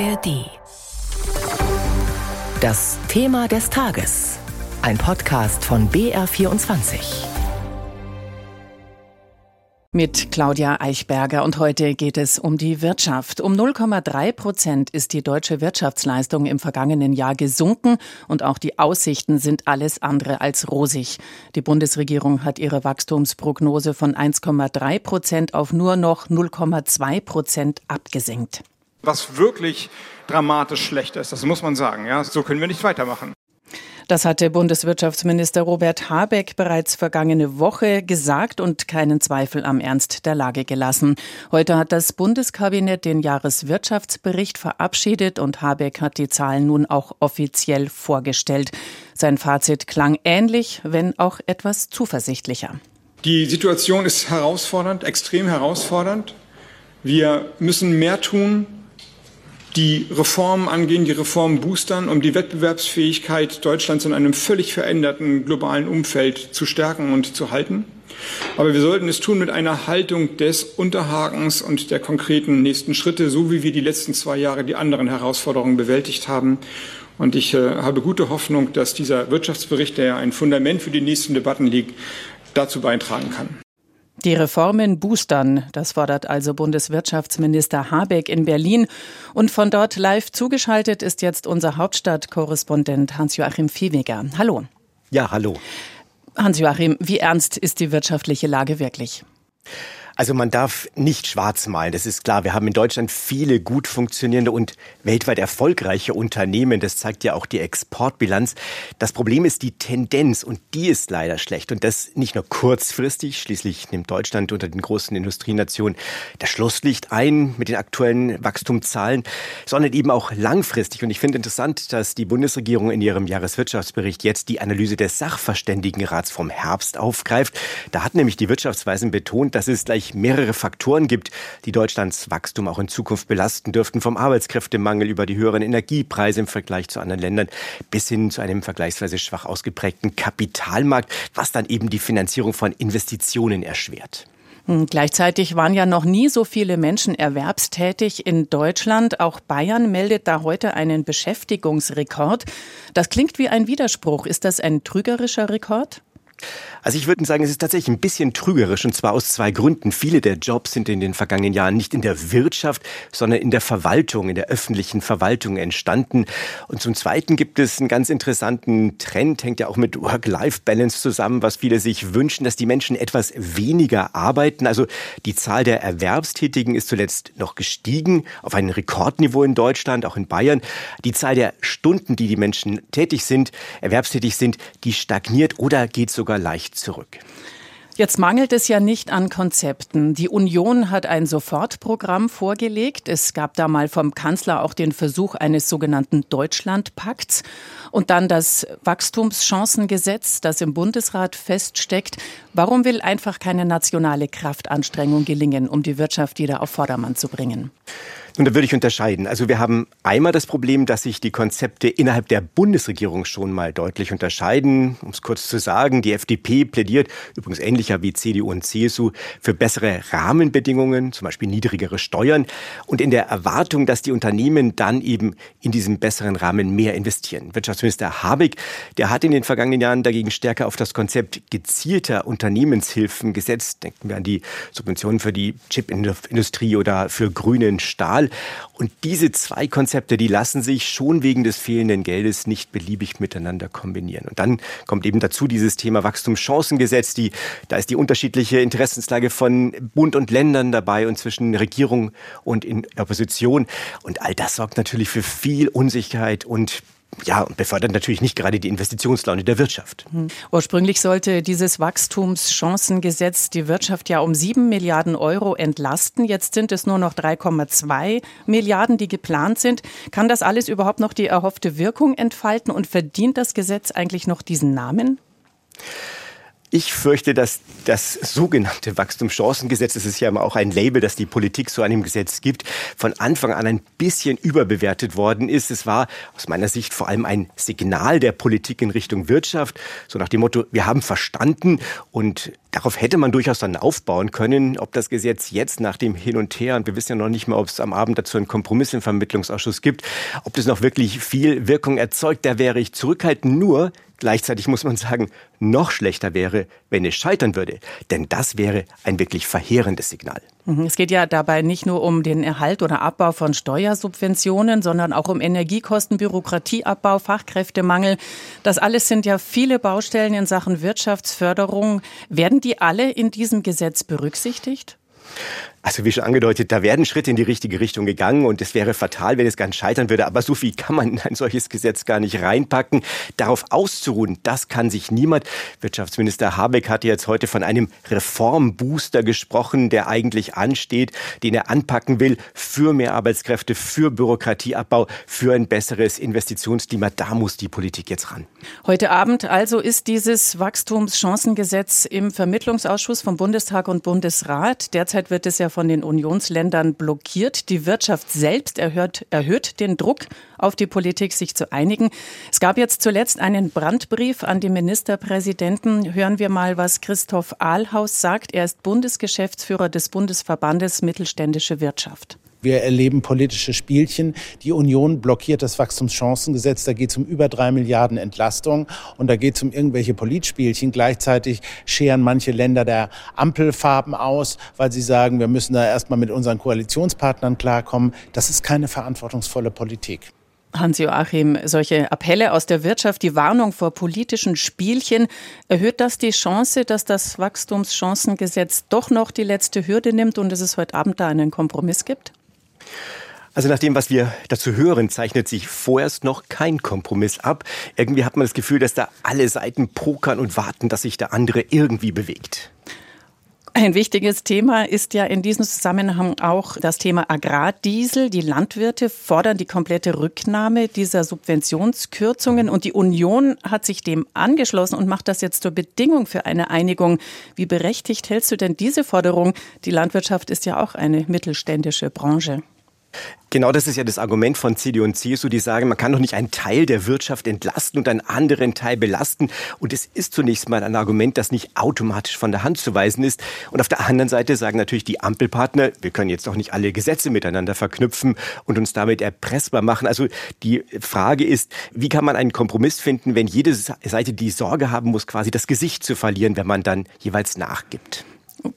ARD. Das Thema des Tages. Ein Podcast von BR24. Mit Claudia Eichberger und heute geht es um die Wirtschaft. Um 0,3 Prozent ist die deutsche Wirtschaftsleistung im vergangenen Jahr gesunken und auch die Aussichten sind alles andere als rosig. Die Bundesregierung hat ihre Wachstumsprognose von 1,3 Prozent auf nur noch 0,2 Prozent abgesenkt. Was wirklich dramatisch schlecht ist, das muss man sagen. Ja, so können wir nicht weitermachen. Das hatte Bundeswirtschaftsminister Robert Habeck bereits vergangene Woche gesagt und keinen Zweifel am Ernst der Lage gelassen. Heute hat das Bundeskabinett den Jahreswirtschaftsbericht verabschiedet und Habeck hat die Zahlen nun auch offiziell vorgestellt. Sein Fazit klang ähnlich, wenn auch etwas zuversichtlicher. Die Situation ist herausfordernd, extrem herausfordernd. Wir müssen mehr tun, die Reformen angehen, die Reformen boostern, um die Wettbewerbsfähigkeit Deutschlands in einem völlig veränderten globalen Umfeld zu stärken und zu halten. Aber wir sollten es tun mit einer Haltung des Unterhakens und der konkreten nächsten Schritte, so wie wir die letzten zwei Jahre die anderen Herausforderungen bewältigt haben. Und ich äh, habe gute Hoffnung, dass dieser Wirtschaftsbericht, der ja ein Fundament für die nächsten Debatten liegt, dazu beitragen kann. Die Reformen boostern, das fordert also Bundeswirtschaftsminister Habeck in Berlin. Und von dort live zugeschaltet ist jetzt unser Hauptstadtkorrespondent Hans-Joachim Viehweger. Hallo. Ja, hallo. Hans-Joachim, wie ernst ist die wirtschaftliche Lage wirklich? Also man darf nicht schwarz malen, das ist klar. Wir haben in Deutschland viele gut funktionierende und weltweit erfolgreiche Unternehmen. Das zeigt ja auch die Exportbilanz. Das Problem ist die Tendenz und die ist leider schlecht. Und das nicht nur kurzfristig. Schließlich nimmt Deutschland unter den großen Industrienationen das Schlusslicht ein mit den aktuellen Wachstumszahlen, sondern eben auch langfristig. Und ich finde interessant, dass die Bundesregierung in ihrem Jahreswirtschaftsbericht jetzt die Analyse des Sachverständigenrats vom Herbst aufgreift. Da hat nämlich die Wirtschaftsweisen betont, dass es gleich gleich mehrere Faktoren gibt, die Deutschlands Wachstum auch in Zukunft belasten dürften, vom Arbeitskräftemangel über die höheren Energiepreise im Vergleich zu anderen Ländern bis hin zu einem vergleichsweise schwach ausgeprägten Kapitalmarkt, was dann eben die Finanzierung von Investitionen erschwert. Hm, gleichzeitig waren ja noch nie so viele Menschen erwerbstätig in Deutschland. Auch Bayern meldet da heute einen Beschäftigungsrekord. Das klingt wie ein Widerspruch. Ist das ein trügerischer Rekord? Also ich würde sagen, es ist tatsächlich ein bisschen trügerisch und zwar aus zwei Gründen. Viele der Jobs sind in den vergangenen Jahren nicht in der Wirtschaft, sondern in der Verwaltung, in der öffentlichen Verwaltung entstanden. Und zum Zweiten gibt es einen ganz interessanten Trend, hängt ja auch mit Work-Life-Balance zusammen, was viele sich wünschen, dass die Menschen etwas weniger arbeiten. Also die Zahl der Erwerbstätigen ist zuletzt noch gestiegen auf ein Rekordniveau in Deutschland, auch in Bayern. Die Zahl der Stunden, die die Menschen tätig sind, erwerbstätig sind, die stagniert oder geht sogar leicht zurück. Jetzt mangelt es ja nicht an Konzepten. Die Union hat ein Sofortprogramm vorgelegt. Es gab da mal vom Kanzler auch den Versuch eines sogenannten Deutschlandpakts und dann das Wachstumschancengesetz, das im Bundesrat feststeckt. Warum will einfach keine nationale Kraftanstrengung gelingen, um die Wirtschaft wieder auf Vordermann zu bringen? Und da würde ich unterscheiden. Also wir haben einmal das Problem, dass sich die Konzepte innerhalb der Bundesregierung schon mal deutlich unterscheiden. Um es kurz zu sagen, die FDP plädiert, übrigens ähnlicher wie CDU und CSU, für bessere Rahmenbedingungen, zum Beispiel niedrigere Steuern und in der Erwartung, dass die Unternehmen dann eben in diesem besseren Rahmen mehr investieren. Wirtschaftsminister Habeck, der hat in den vergangenen Jahren dagegen stärker auf das Konzept gezielter Unternehmenshilfen gesetzt. Denken wir an die Subventionen für die Chipindustrie oder für grünen Stahl. Fall. Und diese zwei Konzepte, die lassen sich schon wegen des fehlenden Geldes nicht beliebig miteinander kombinieren. Und dann kommt eben dazu dieses Thema Wachstumschancengesetz. Die, da ist die unterschiedliche Interessenslage von Bund und Ländern dabei und zwischen Regierung und in Opposition. Und all das sorgt natürlich für viel Unsicherheit und ja, und befördert natürlich nicht gerade die Investitionslaune der Wirtschaft. Hm. Ursprünglich sollte dieses Wachstumschancengesetz die Wirtschaft ja um sieben Milliarden Euro entlasten. Jetzt sind es nur noch 3,2 Milliarden, die geplant sind. Kann das alles überhaupt noch die erhoffte Wirkung entfalten und verdient das Gesetz eigentlich noch diesen Namen? Ich fürchte, dass das sogenannte Wachstumschancengesetz, das ist ja immer auch ein Label, das die Politik so dem Gesetz gibt, von Anfang an ein bisschen überbewertet worden ist. Es war aus meiner Sicht vor allem ein Signal der Politik in Richtung Wirtschaft, so nach dem Motto, wir haben verstanden und Darauf hätte man durchaus dann aufbauen können, ob das Gesetz jetzt nach dem Hin und Her, und wir wissen ja noch nicht mal, ob es am Abend dazu einen Kompromiss im Vermittlungsausschuss gibt, ob das noch wirklich viel Wirkung erzeugt, da wäre ich zurückhaltend. Nur Gleichzeitig muss man sagen, noch schlechter wäre, wenn es scheitern würde. Denn das wäre ein wirklich verheerendes Signal. Mhm. Es geht ja dabei nicht nur um den Erhalt oder Abbau von Steuersubventionen, sondern auch um Energiekosten, Bürokratieabbau, Fachkräftemangel. Das alles sind ja viele Baustellen in Sachen Wirtschaftsförderung. Werden die alle in diesem Gesetz berücksichtigt? Also wie schon angedeutet, da werden Schritte in die richtige Richtung gegangen und es wäre fatal, wenn es ganz scheitern würde. Aber so viel kann man in ein solches Gesetz gar nicht reinpacken. Darauf auszuruhen, das kann sich niemand. Wirtschaftsminister Habeck hatte jetzt heute von einem Reformbooster gesprochen, der eigentlich ansteht, den er anpacken will für mehr Arbeitskräfte, für Bürokratieabbau, für ein besseres Investitionsklima. Da muss die Politik jetzt ran. Heute Abend also ist dieses Wachstumschancengesetz im Vermittlungsausschuss vom Bundestag und Bundesrat. Derzeit wird es ja von den Unionsländern blockiert. Die Wirtschaft selbst erhöht, erhöht den Druck auf die Politik, sich zu einigen. Es gab jetzt zuletzt einen Brandbrief an die Ministerpräsidenten. Hören wir mal, was Christoph Ahlhaus sagt. Er ist Bundesgeschäftsführer des Bundesverbandes Mittelständische Wirtschaft. Wir erleben politische Spielchen. Die Union blockiert das Wachstumschancengesetz. Da geht es um über drei Milliarden Entlastung und da geht es um irgendwelche Politspielchen. Gleichzeitig scheren manche Länder der Ampelfarben aus, weil sie sagen, wir müssen da erstmal mit unseren Koalitionspartnern klarkommen. Das ist keine verantwortungsvolle Politik. Hans-Joachim, solche Appelle aus der Wirtschaft, die Warnung vor politischen Spielchen, erhöht das die Chance, dass das Wachstumschancengesetz doch noch die letzte Hürde nimmt und dass es heute Abend da einen Kompromiss gibt? Also nach dem, was wir dazu hören, zeichnet sich vorerst noch kein Kompromiss ab. Irgendwie hat man das Gefühl, dass da alle Seiten pokern und warten, dass sich der andere irgendwie bewegt. Ein wichtiges Thema ist ja in diesem Zusammenhang auch das Thema Agrardiesel. Die Landwirte fordern die komplette Rücknahme dieser Subventionskürzungen und die Union hat sich dem angeschlossen und macht das jetzt zur Bedingung für eine Einigung. Wie berechtigt hältst du denn diese Forderung? Die Landwirtschaft ist ja auch eine mittelständische Branche. Genau das ist ja das Argument von CDU und CSU, die sagen, man kann doch nicht einen Teil der Wirtschaft entlasten und einen anderen Teil belasten. Und es ist zunächst mal ein Argument, das nicht automatisch von der Hand zu weisen ist. Und auf der anderen Seite sagen natürlich die Ampelpartner, wir können jetzt doch nicht alle Gesetze miteinander verknüpfen und uns damit erpressbar machen. Also die Frage ist, wie kann man einen Kompromiss finden, wenn jede Seite die Sorge haben muss, quasi das Gesicht zu verlieren, wenn man dann jeweils nachgibt?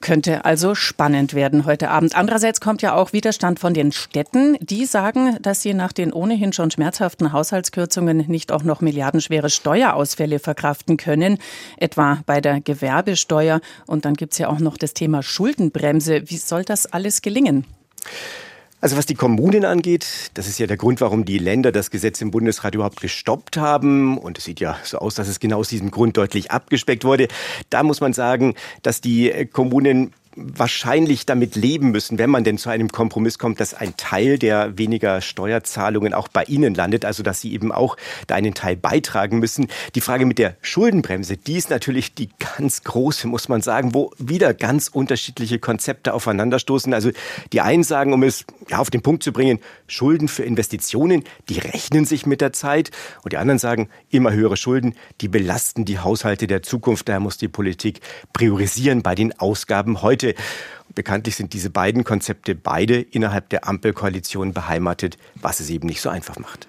Könnte also spannend werden heute Abend. Andererseits kommt ja auch Widerstand von den Städten. Die sagen, dass sie nach den ohnehin schon schmerzhaften Haushaltskürzungen nicht auch noch milliardenschwere Steuerausfälle verkraften können, etwa bei der Gewerbesteuer. Und dann gibt es ja auch noch das Thema Schuldenbremse. Wie soll das alles gelingen? Also was die Kommunen angeht, das ist ja der Grund, warum die Länder das Gesetz im Bundesrat überhaupt gestoppt haben. Und es sieht ja so aus, dass es genau aus diesem Grund deutlich abgespeckt wurde. Da muss man sagen, dass die Kommunen wahrscheinlich damit leben müssen, wenn man denn zu einem Kompromiss kommt, dass ein Teil der weniger Steuerzahlungen auch bei Ihnen landet, also dass Sie eben auch da einen Teil beitragen müssen. Die Frage mit der Schuldenbremse, die ist natürlich die ganz große, muss man sagen, wo wieder ganz unterschiedliche Konzepte aufeinanderstoßen. Also die einen sagen, um es ja, auf den Punkt zu bringen, Schulden für Investitionen, die rechnen sich mit der Zeit. Und die anderen sagen, immer höhere Schulden, die belasten die Haushalte der Zukunft. Daher muss die Politik priorisieren bei den Ausgaben heute. Seite. Bekanntlich sind diese beiden Konzepte beide innerhalb der Ampelkoalition beheimatet, was es eben nicht so einfach macht.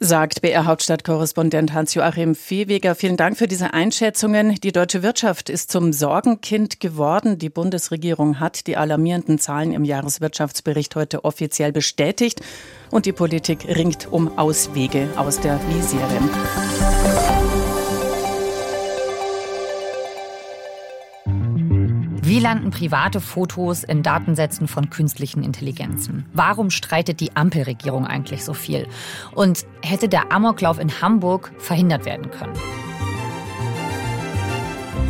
Sagt BR Hauptstadtkorrespondent Hans-Joachim Viehweger. Vielen Dank für diese Einschätzungen. Die deutsche Wirtschaft ist zum Sorgenkind geworden. Die Bundesregierung hat die alarmierenden Zahlen im Jahreswirtschaftsbericht heute offiziell bestätigt. Und die Politik ringt um Auswege aus der Misere. Wie landen private Fotos in Datensätzen von künstlichen Intelligenzen? Warum streitet die Ampelregierung eigentlich so viel? Und hätte der Amoklauf in Hamburg verhindert werden können?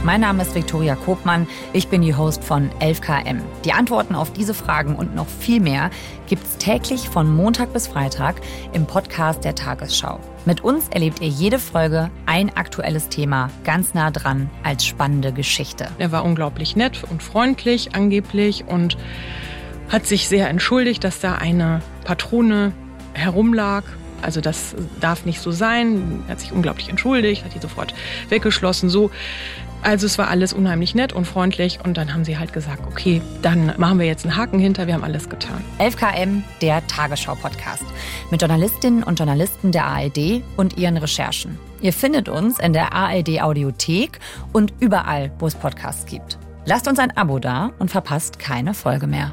Mein Name ist Viktoria Kobmann. Ich bin die Host von 11KM. Die Antworten auf diese Fragen und noch viel mehr gibt es täglich von Montag bis Freitag im Podcast der Tagesschau. Mit uns erlebt ihr jede Folge ein aktuelles Thema ganz nah dran als spannende Geschichte. Er war unglaublich nett und freundlich angeblich und hat sich sehr entschuldigt, dass da eine Patrone herumlag also das darf nicht so sein. Er hat sich unglaublich entschuldigt, hat die sofort weggeschlossen. So Also es war alles unheimlich nett und freundlich und dann haben sie halt gesagt, okay, dann machen wir jetzt einen Haken hinter, wir haben alles getan. 11KM, der Tagesschau-Podcast mit Journalistinnen und Journalisten der ARD und ihren Recherchen. Ihr findet uns in der ARD Audiothek und überall, wo es Podcasts gibt. Lasst uns ein Abo da und verpasst keine Folge mehr.